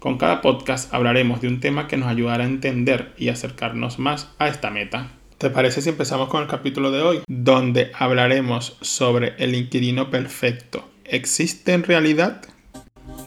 con cada podcast hablaremos de un tema que nos ayudará a entender y acercarnos más a esta meta. ¿Te parece si empezamos con el capítulo de hoy? Donde hablaremos sobre el inquilino perfecto. ¿Existe en realidad?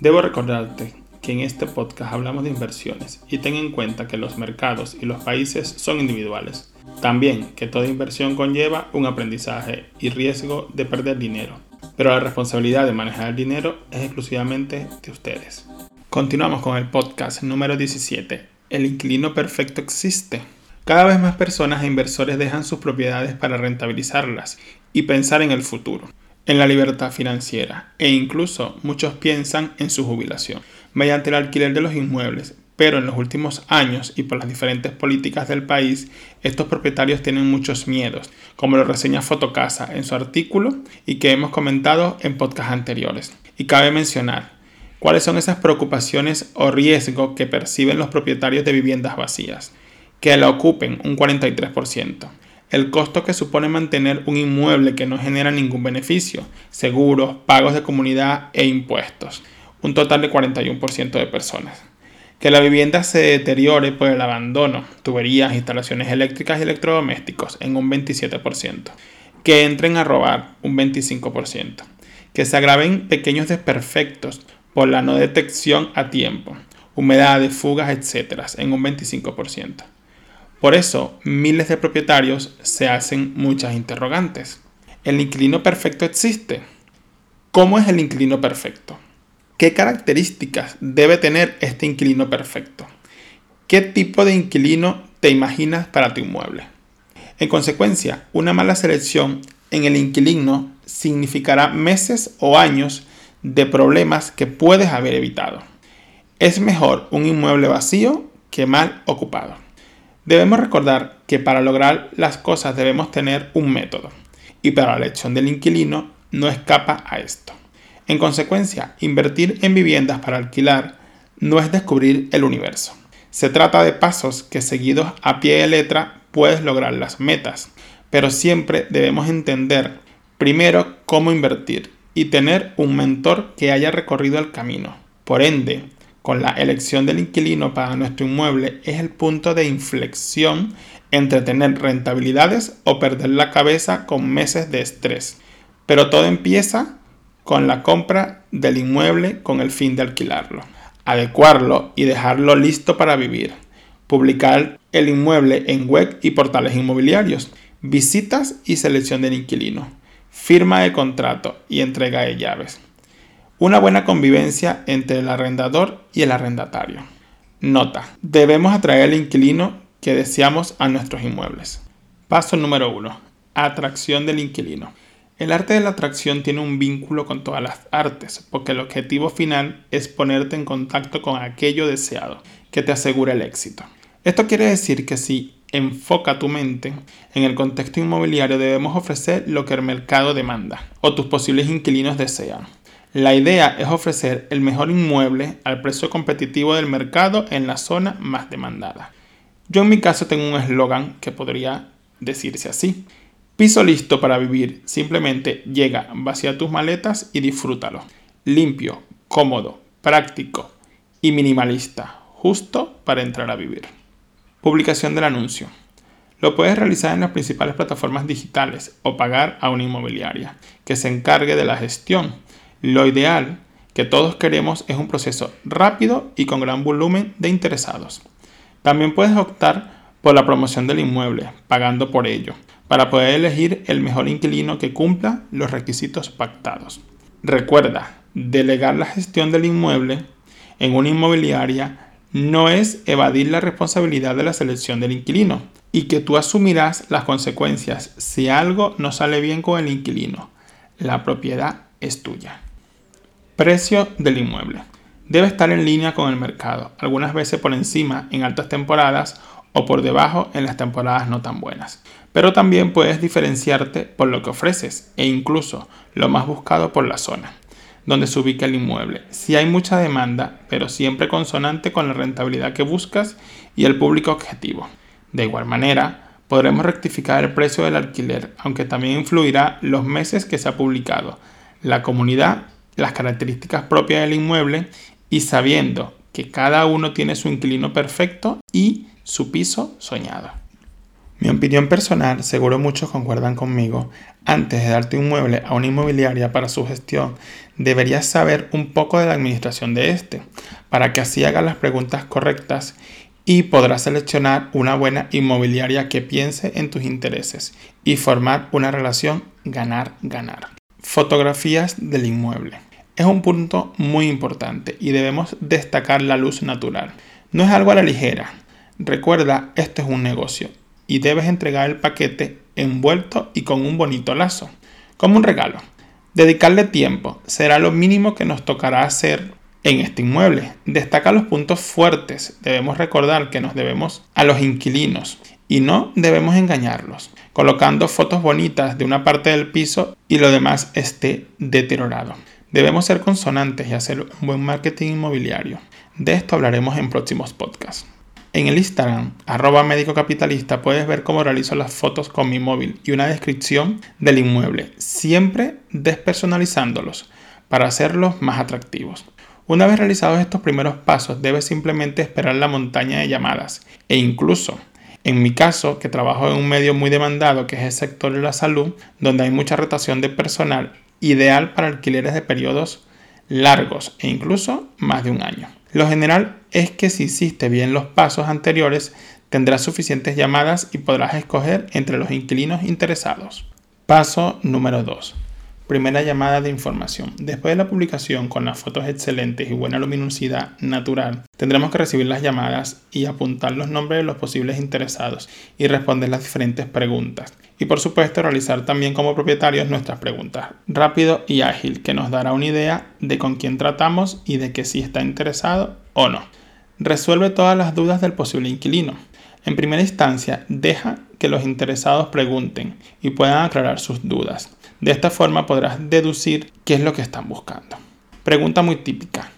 Debo recordarte que en este podcast hablamos de inversiones y ten en cuenta que los mercados y los países son individuales. También que toda inversión conlleva un aprendizaje y riesgo de perder dinero, pero la responsabilidad de manejar el dinero es exclusivamente de ustedes. Continuamos con el podcast número 17. ¿El inquilino perfecto existe? Cada vez más personas e inversores dejan sus propiedades para rentabilizarlas y pensar en el futuro, en la libertad financiera e incluso muchos piensan en su jubilación mediante el alquiler de los inmuebles. Pero en los últimos años y por las diferentes políticas del país, estos propietarios tienen muchos miedos, como lo reseña Fotocasa en su artículo y que hemos comentado en podcasts anteriores. Y cabe mencionar ¿Cuáles son esas preocupaciones o riesgos que perciben los propietarios de viviendas vacías? Que la ocupen un 43%. El costo que supone mantener un inmueble que no genera ningún beneficio, seguros, pagos de comunidad e impuestos. Un total de 41% de personas. Que la vivienda se deteriore por el abandono, tuberías, instalaciones eléctricas y electrodomésticos en un 27%. Que entren a robar un 25%. Que se agraven pequeños desperfectos por la no detección a tiempo, humedades, fugas, etc., en un 25%. Por eso, miles de propietarios se hacen muchas interrogantes. ¿El inquilino perfecto existe? ¿Cómo es el inquilino perfecto? ¿Qué características debe tener este inquilino perfecto? ¿Qué tipo de inquilino te imaginas para tu inmueble? En consecuencia, una mala selección en el inquilino significará meses o años de problemas que puedes haber evitado. Es mejor un inmueble vacío que mal ocupado. Debemos recordar que para lograr las cosas debemos tener un método y para la elección del inquilino no escapa a esto. En consecuencia, invertir en viviendas para alquilar no es descubrir el universo. Se trata de pasos que seguidos a pie de letra puedes lograr las metas, pero siempre debemos entender primero cómo invertir y tener un mentor que haya recorrido el camino. Por ende, con la elección del inquilino para nuestro inmueble es el punto de inflexión entre tener rentabilidades o perder la cabeza con meses de estrés. Pero todo empieza con la compra del inmueble con el fin de alquilarlo, adecuarlo y dejarlo listo para vivir, publicar el inmueble en web y portales inmobiliarios, visitas y selección del inquilino firma de contrato y entrega de llaves. Una buena convivencia entre el arrendador y el arrendatario. Nota. Debemos atraer al inquilino que deseamos a nuestros inmuebles. Paso número 1. Atracción del inquilino. El arte de la atracción tiene un vínculo con todas las artes, porque el objetivo final es ponerte en contacto con aquello deseado, que te asegure el éxito. Esto quiere decir que si enfoca tu mente en el contexto inmobiliario debemos ofrecer lo que el mercado demanda o tus posibles inquilinos desean. La idea es ofrecer el mejor inmueble al precio competitivo del mercado en la zona más demandada. Yo en mi caso tengo un eslogan que podría decirse así. Piso listo para vivir, simplemente llega, vacía tus maletas y disfrútalo. Limpio, cómodo, práctico y minimalista, justo para entrar a vivir. Publicación del anuncio. Lo puedes realizar en las principales plataformas digitales o pagar a una inmobiliaria que se encargue de la gestión. Lo ideal que todos queremos es un proceso rápido y con gran volumen de interesados. También puedes optar por la promoción del inmueble, pagando por ello, para poder elegir el mejor inquilino que cumpla los requisitos pactados. Recuerda, delegar la gestión del inmueble en una inmobiliaria no es evadir la responsabilidad de la selección del inquilino y que tú asumirás las consecuencias si algo no sale bien con el inquilino. La propiedad es tuya. Precio del inmueble. Debe estar en línea con el mercado, algunas veces por encima en altas temporadas o por debajo en las temporadas no tan buenas. Pero también puedes diferenciarte por lo que ofreces e incluso lo más buscado por la zona donde se ubica el inmueble. Si hay mucha demanda, pero siempre consonante con la rentabilidad que buscas y el público objetivo. De igual manera, podremos rectificar el precio del alquiler, aunque también influirá los meses que se ha publicado, la comunidad, las características propias del inmueble y sabiendo que cada uno tiene su inquilino perfecto y su piso soñado. Mi opinión personal, seguro muchos concuerdan conmigo, antes de darte un mueble a una inmobiliaria para su gestión, deberías saber un poco de la administración de este, para que así hagas las preguntas correctas y podrás seleccionar una buena inmobiliaria que piense en tus intereses y formar una relación ganar-ganar. Fotografías del inmueble. Es un punto muy importante y debemos destacar la luz natural. No es algo a la ligera. Recuerda, esto es un negocio y debes entregar el paquete envuelto y con un bonito lazo, como un regalo. Dedicarle tiempo será lo mínimo que nos tocará hacer en este inmueble. Destaca los puntos fuertes. Debemos recordar que nos debemos a los inquilinos y no debemos engañarlos, colocando fotos bonitas de una parte del piso y lo demás esté deteriorado. Debemos ser consonantes y hacer un buen marketing inmobiliario. De esto hablaremos en próximos podcasts. En el Instagram, arroba médico capitalista, puedes ver cómo realizo las fotos con mi móvil y una descripción del inmueble, siempre despersonalizándolos para hacerlos más atractivos. Una vez realizados estos primeros pasos, debes simplemente esperar la montaña de llamadas e incluso en mi caso, que trabajo en un medio muy demandado que es el sector de la salud, donde hay mucha rotación de personal ideal para alquileres de periodos largos e incluso más de un año. Lo general es que si hiciste bien los pasos anteriores, tendrás suficientes llamadas y podrás escoger entre los inquilinos interesados. Paso número 2. Primera llamada de información. Después de la publicación con las fotos excelentes y buena luminosidad natural, tendremos que recibir las llamadas y apuntar los nombres de los posibles interesados y responder las diferentes preguntas. Y por supuesto realizar también como propietarios nuestras preguntas. Rápido y ágil que nos dará una idea de con quién tratamos y de que si está interesado o no. Resuelve todas las dudas del posible inquilino. En primera instancia, deja que los interesados pregunten y puedan aclarar sus dudas. De esta forma podrás deducir qué es lo que están buscando. Pregunta muy típica.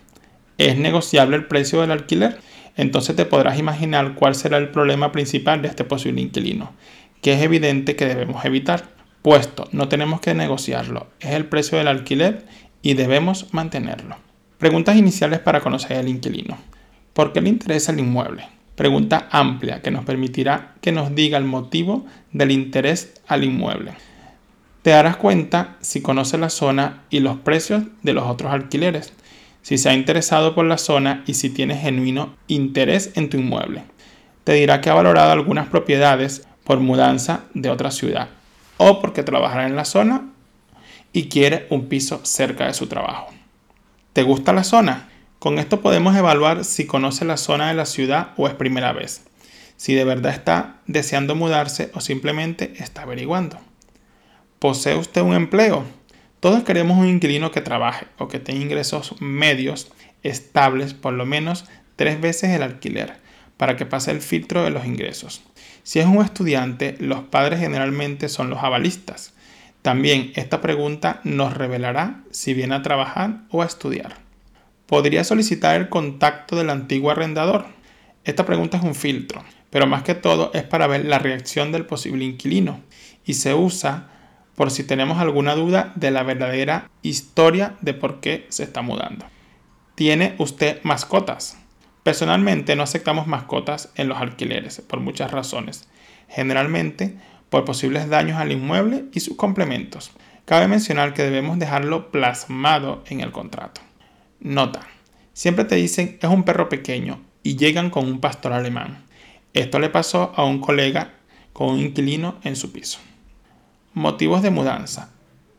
¿Es negociable el precio del alquiler? Entonces te podrás imaginar cuál será el problema principal de este posible inquilino, que es evidente que debemos evitar, puesto no tenemos que negociarlo, es el precio del alquiler y debemos mantenerlo. Preguntas iniciales para conocer al inquilino. ¿Por qué le interesa el inmueble? Pregunta amplia que nos permitirá que nos diga el motivo del interés al inmueble. Te darás cuenta si conoce la zona y los precios de los otros alquileres, si se ha interesado por la zona y si tiene genuino interés en tu inmueble. Te dirá que ha valorado algunas propiedades por mudanza de otra ciudad o porque trabajará en la zona y quiere un piso cerca de su trabajo. ¿Te gusta la zona? Con esto podemos evaluar si conoce la zona de la ciudad o es primera vez, si de verdad está deseando mudarse o simplemente está averiguando. ¿Posee usted un empleo? Todos queremos un inquilino que trabaje o que tenga ingresos medios estables por lo menos tres veces el alquiler para que pase el filtro de los ingresos. Si es un estudiante, los padres generalmente son los avalistas. También esta pregunta nos revelará si viene a trabajar o a estudiar. ¿Podría solicitar el contacto del antiguo arrendador? Esta pregunta es un filtro, pero más que todo es para ver la reacción del posible inquilino y se usa por si tenemos alguna duda de la verdadera historia de por qué se está mudando. ¿Tiene usted mascotas? Personalmente no aceptamos mascotas en los alquileres por muchas razones. Generalmente por posibles daños al inmueble y sus complementos. Cabe mencionar que debemos dejarlo plasmado en el contrato. Nota. Siempre te dicen es un perro pequeño y llegan con un pastor alemán. Esto le pasó a un colega con un inquilino en su piso. Motivos de mudanza.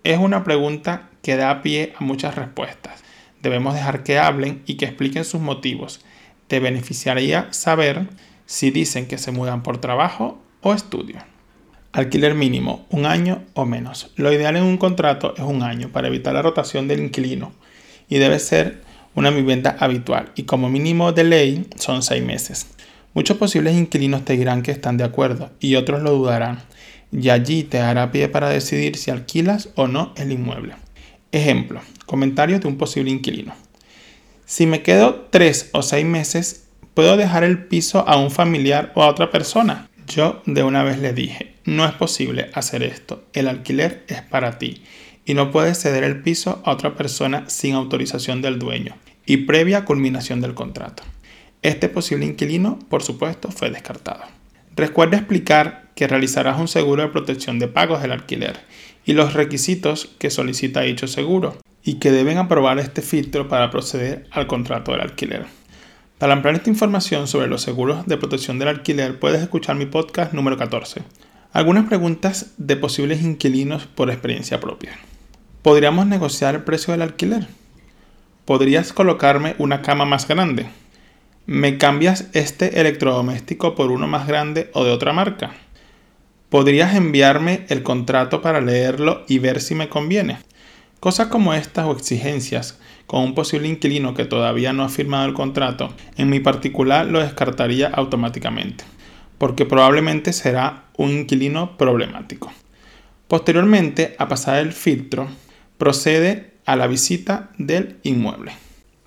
Es una pregunta que da pie a muchas respuestas. Debemos dejar que hablen y que expliquen sus motivos. Te beneficiaría saber si dicen que se mudan por trabajo o estudio. Alquiler mínimo, un año o menos. Lo ideal en un contrato es un año para evitar la rotación del inquilino y debe ser una vivienda habitual y como mínimo de ley son seis meses. Muchos posibles inquilinos te dirán que están de acuerdo y otros lo dudarán, y allí te hará pie para decidir si alquilas o no el inmueble. Ejemplo, comentarios de un posible inquilino. Si me quedo tres o seis meses, ¿puedo dejar el piso a un familiar o a otra persona? Yo de una vez le dije, no es posible hacer esto, el alquiler es para ti y no puedes ceder el piso a otra persona sin autorización del dueño y previa culminación del contrato. Este posible inquilino, por supuesto, fue descartado. Recuerda explicar que realizarás un seguro de protección de pagos del alquiler y los requisitos que solicita dicho seguro y que deben aprobar este filtro para proceder al contrato del alquiler. Para ampliar esta información sobre los seguros de protección del alquiler puedes escuchar mi podcast número 14. Algunas preguntas de posibles inquilinos por experiencia propia. ¿Podríamos negociar el precio del alquiler? ¿Podrías colocarme una cama más grande? ¿Me cambias este electrodoméstico por uno más grande o de otra marca? ¿Podrías enviarme el contrato para leerlo y ver si me conviene? Cosas como estas o exigencias con un posible inquilino que todavía no ha firmado el contrato, en mi particular lo descartaría automáticamente, porque probablemente será un inquilino problemático. Posteriormente, a pasar el filtro, procede a la visita del inmueble.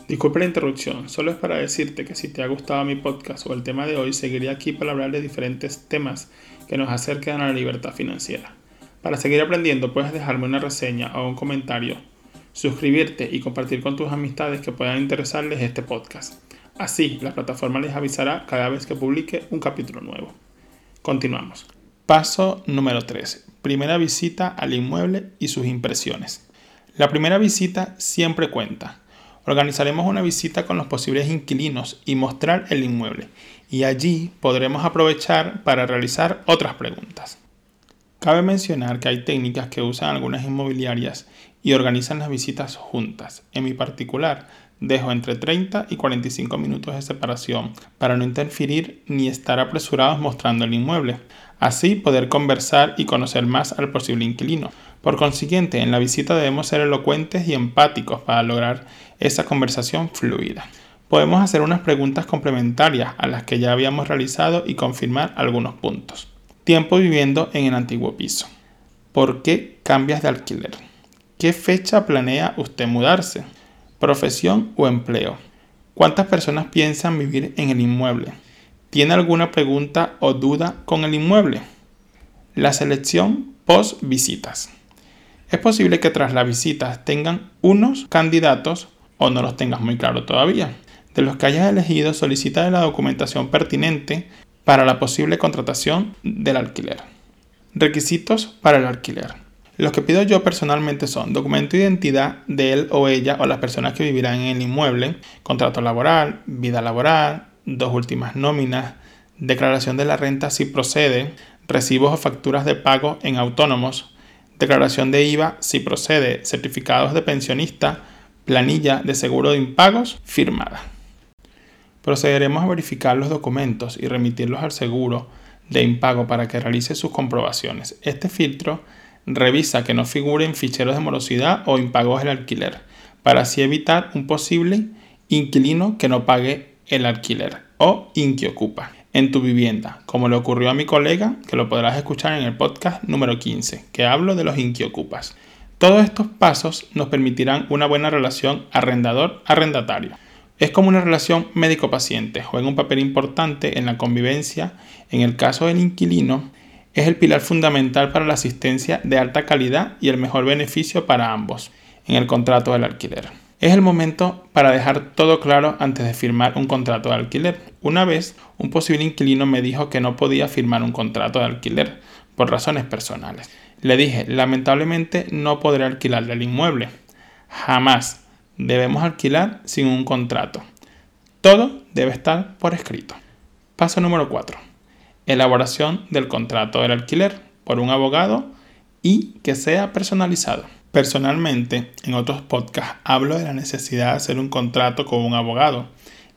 Disculpe la interrupción, solo es para decirte que si te ha gustado mi podcast o el tema de hoy, seguiré aquí para hablar de diferentes temas que nos acerquen a la libertad financiera. Para seguir aprendiendo puedes dejarme una reseña o un comentario, suscribirte y compartir con tus amistades que puedan interesarles este podcast. Así, la plataforma les avisará cada vez que publique un capítulo nuevo. Continuamos. Paso número 3. Primera visita al inmueble y sus impresiones. La primera visita siempre cuenta. Organizaremos una visita con los posibles inquilinos y mostrar el inmueble, y allí podremos aprovechar para realizar otras preguntas. Cabe mencionar que hay técnicas que usan algunas inmobiliarias y organizan las visitas juntas. En mi particular, dejo entre 30 y 45 minutos de separación para no interferir ni estar apresurados mostrando el inmueble. Así poder conversar y conocer más al posible inquilino. Por consiguiente, en la visita debemos ser elocuentes y empáticos para lograr esa conversación fluida. Podemos hacer unas preguntas complementarias a las que ya habíamos realizado y confirmar algunos puntos. Tiempo viviendo en el antiguo piso. ¿Por qué cambias de alquiler? ¿Qué fecha planea usted mudarse? ¿Profesión o empleo? ¿Cuántas personas piensan vivir en el inmueble? ¿Tiene alguna pregunta o duda con el inmueble? La selección post visitas. Es posible que tras las visitas tengan unos candidatos o no los tengas muy claro todavía. De los que hayas elegido, solicita la documentación pertinente para la posible contratación del alquiler. Requisitos para el alquiler. Los que pido yo personalmente son documento de identidad de él o ella o las personas que vivirán en el inmueble, contrato laboral, vida laboral, dos últimas nóminas, declaración de la renta si procede, recibos o facturas de pago en autónomos, declaración de IVA si procede, certificados de pensionista, planilla de seguro de impagos firmada. Procederemos a verificar los documentos y remitirlos al seguro de impago para que realice sus comprobaciones. Este filtro revisa que no figuren ficheros de morosidad o impagos del alquiler, para así evitar un posible inquilino que no pague el alquiler o inquiocupa en tu vivienda, como le ocurrió a mi colega, que lo podrás escuchar en el podcast número 15, que hablo de los inquiocupas. Todos estos pasos nos permitirán una buena relación arrendador-arrendatario. Es como una relación médico-paciente, juega un papel importante en la convivencia. En el caso del inquilino, es el pilar fundamental para la asistencia de alta calidad y el mejor beneficio para ambos en el contrato del alquiler. Es el momento para dejar todo claro antes de firmar un contrato de alquiler. Una vez, un posible inquilino me dijo que no podía firmar un contrato de alquiler por razones personales. Le dije, lamentablemente no podré alquilarle el inmueble. Jamás debemos alquilar sin un contrato. Todo debe estar por escrito. Paso número 4. Elaboración del contrato del alquiler por un abogado y que sea personalizado. Personalmente, en otros podcasts hablo de la necesidad de hacer un contrato con un abogado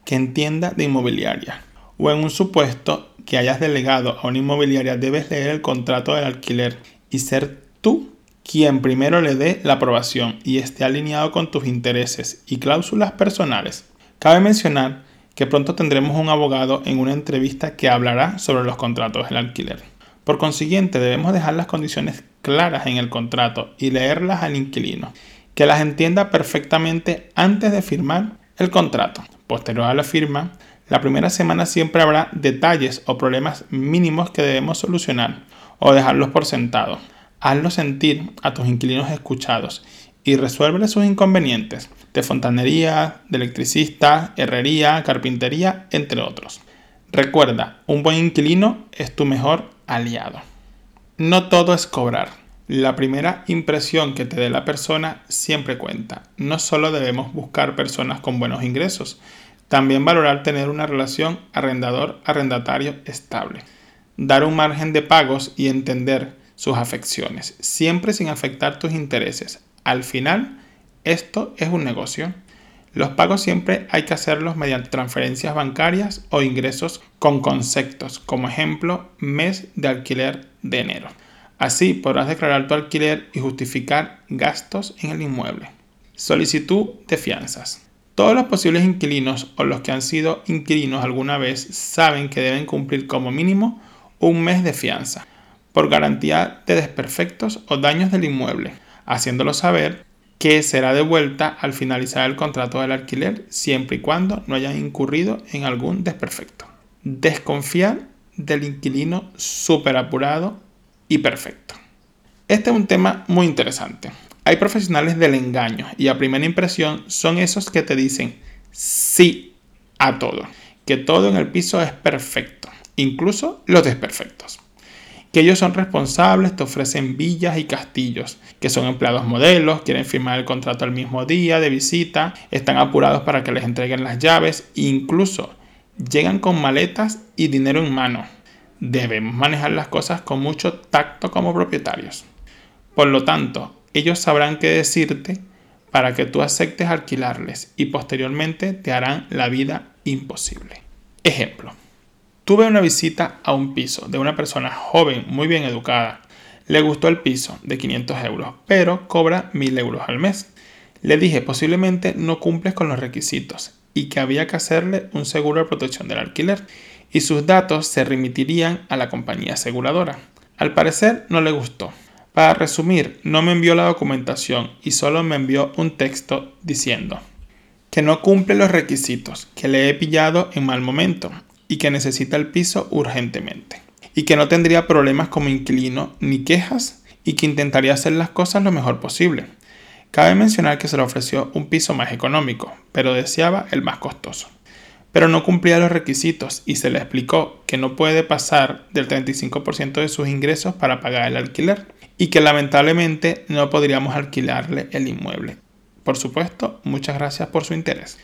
que entienda de inmobiliaria. O en un supuesto que hayas delegado a una inmobiliaria, debes leer el contrato del alquiler y ser tú quien primero le dé la aprobación y esté alineado con tus intereses y cláusulas personales. Cabe mencionar que pronto tendremos un abogado en una entrevista que hablará sobre los contratos del alquiler. Por consiguiente, debemos dejar las condiciones claras en el contrato y leerlas al inquilino, que las entienda perfectamente antes de firmar el contrato. Posterior a la firma, la primera semana siempre habrá detalles o problemas mínimos que debemos solucionar o dejarlos por sentado. Hazlo sentir a tus inquilinos escuchados y resuelve sus inconvenientes de fontanería, de electricista, herrería, carpintería, entre otros. Recuerda, un buen inquilino es tu mejor aliado. No todo es cobrar. La primera impresión que te dé la persona siempre cuenta. No solo debemos buscar personas con buenos ingresos, también valorar tener una relación arrendador-arrendatario estable. Dar un margen de pagos y entender sus afecciones, siempre sin afectar tus intereses. Al final, esto es un negocio. Los pagos siempre hay que hacerlos mediante transferencias bancarias o ingresos con conceptos, como ejemplo, mes de alquiler de enero. Así podrás declarar tu alquiler y justificar gastos en el inmueble. Solicitud de fianzas. Todos los posibles inquilinos o los que han sido inquilinos alguna vez saben que deben cumplir como mínimo un mes de fianza por garantía de desperfectos o daños del inmueble, haciéndolo saber que será devuelta al finalizar el contrato del alquiler siempre y cuando no hayan incurrido en algún desperfecto. Desconfiar del inquilino súper apurado y perfecto. Este es un tema muy interesante. Hay profesionales del engaño y a primera impresión son esos que te dicen sí a todo, que todo en el piso es perfecto, incluso los desperfectos que ellos son responsables, te ofrecen villas y castillos, que son empleados modelos, quieren firmar el contrato al mismo día de visita, están apurados para que les entreguen las llaves, incluso llegan con maletas y dinero en mano. Debemos manejar las cosas con mucho tacto como propietarios. Por lo tanto, ellos sabrán qué decirte para que tú aceptes alquilarles y posteriormente te harán la vida imposible. Ejemplo. Tuve una visita a un piso de una persona joven, muy bien educada. Le gustó el piso de 500 euros, pero cobra 1000 euros al mes. Le dije posiblemente no cumples con los requisitos y que había que hacerle un seguro de protección del alquiler y sus datos se remitirían a la compañía aseguradora. Al parecer no le gustó. Para resumir, no me envió la documentación y solo me envió un texto diciendo que no cumple los requisitos, que le he pillado en mal momento y que necesita el piso urgentemente. Y que no tendría problemas como inquilino ni quejas y que intentaría hacer las cosas lo mejor posible. Cabe mencionar que se le ofreció un piso más económico, pero deseaba el más costoso. Pero no cumplía los requisitos y se le explicó que no puede pasar del 35% de sus ingresos para pagar el alquiler y que lamentablemente no podríamos alquilarle el inmueble. Por supuesto, muchas gracias por su interés.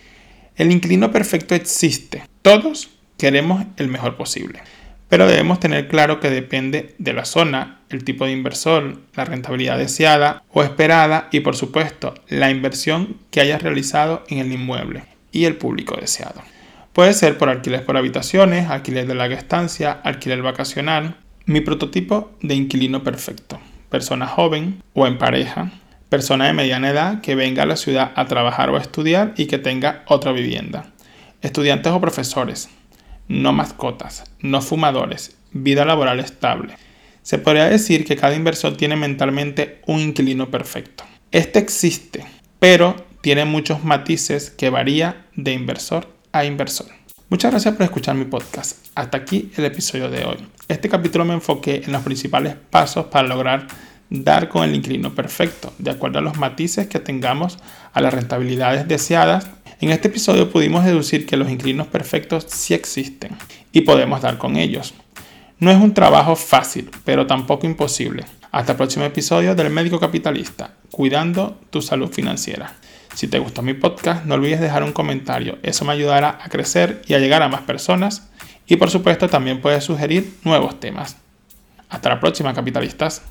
El inquilino perfecto existe. Todos queremos el mejor posible. Pero debemos tener claro que depende de la zona, el tipo de inversor, la rentabilidad deseada o esperada y por supuesto la inversión que hayas realizado en el inmueble y el público deseado. Puede ser por alquiler por habitaciones, alquiler de larga estancia, alquiler vacacional. Mi prototipo de inquilino perfecto. Persona joven o en pareja. Persona de mediana edad que venga a la ciudad a trabajar o a estudiar y que tenga otra vivienda. Estudiantes o profesores no mascotas, no fumadores, vida laboral estable. Se podría decir que cada inversor tiene mentalmente un inquilino perfecto. Este existe, pero tiene muchos matices que varía de inversor a inversor. Muchas gracias por escuchar mi podcast. Hasta aquí el episodio de hoy. Este capítulo me enfoqué en los principales pasos para lograr dar con el inquilino perfecto, de acuerdo a los matices que tengamos a las rentabilidades deseadas en este episodio pudimos deducir que los inquilinos perfectos sí existen y podemos dar con ellos. No es un trabajo fácil, pero tampoco imposible. Hasta el próximo episodio del Médico Capitalista, cuidando tu salud financiera. Si te gustó mi podcast, no olvides dejar un comentario, eso me ayudará a crecer y a llegar a más personas. Y por supuesto también puedes sugerir nuevos temas. Hasta la próxima, capitalistas.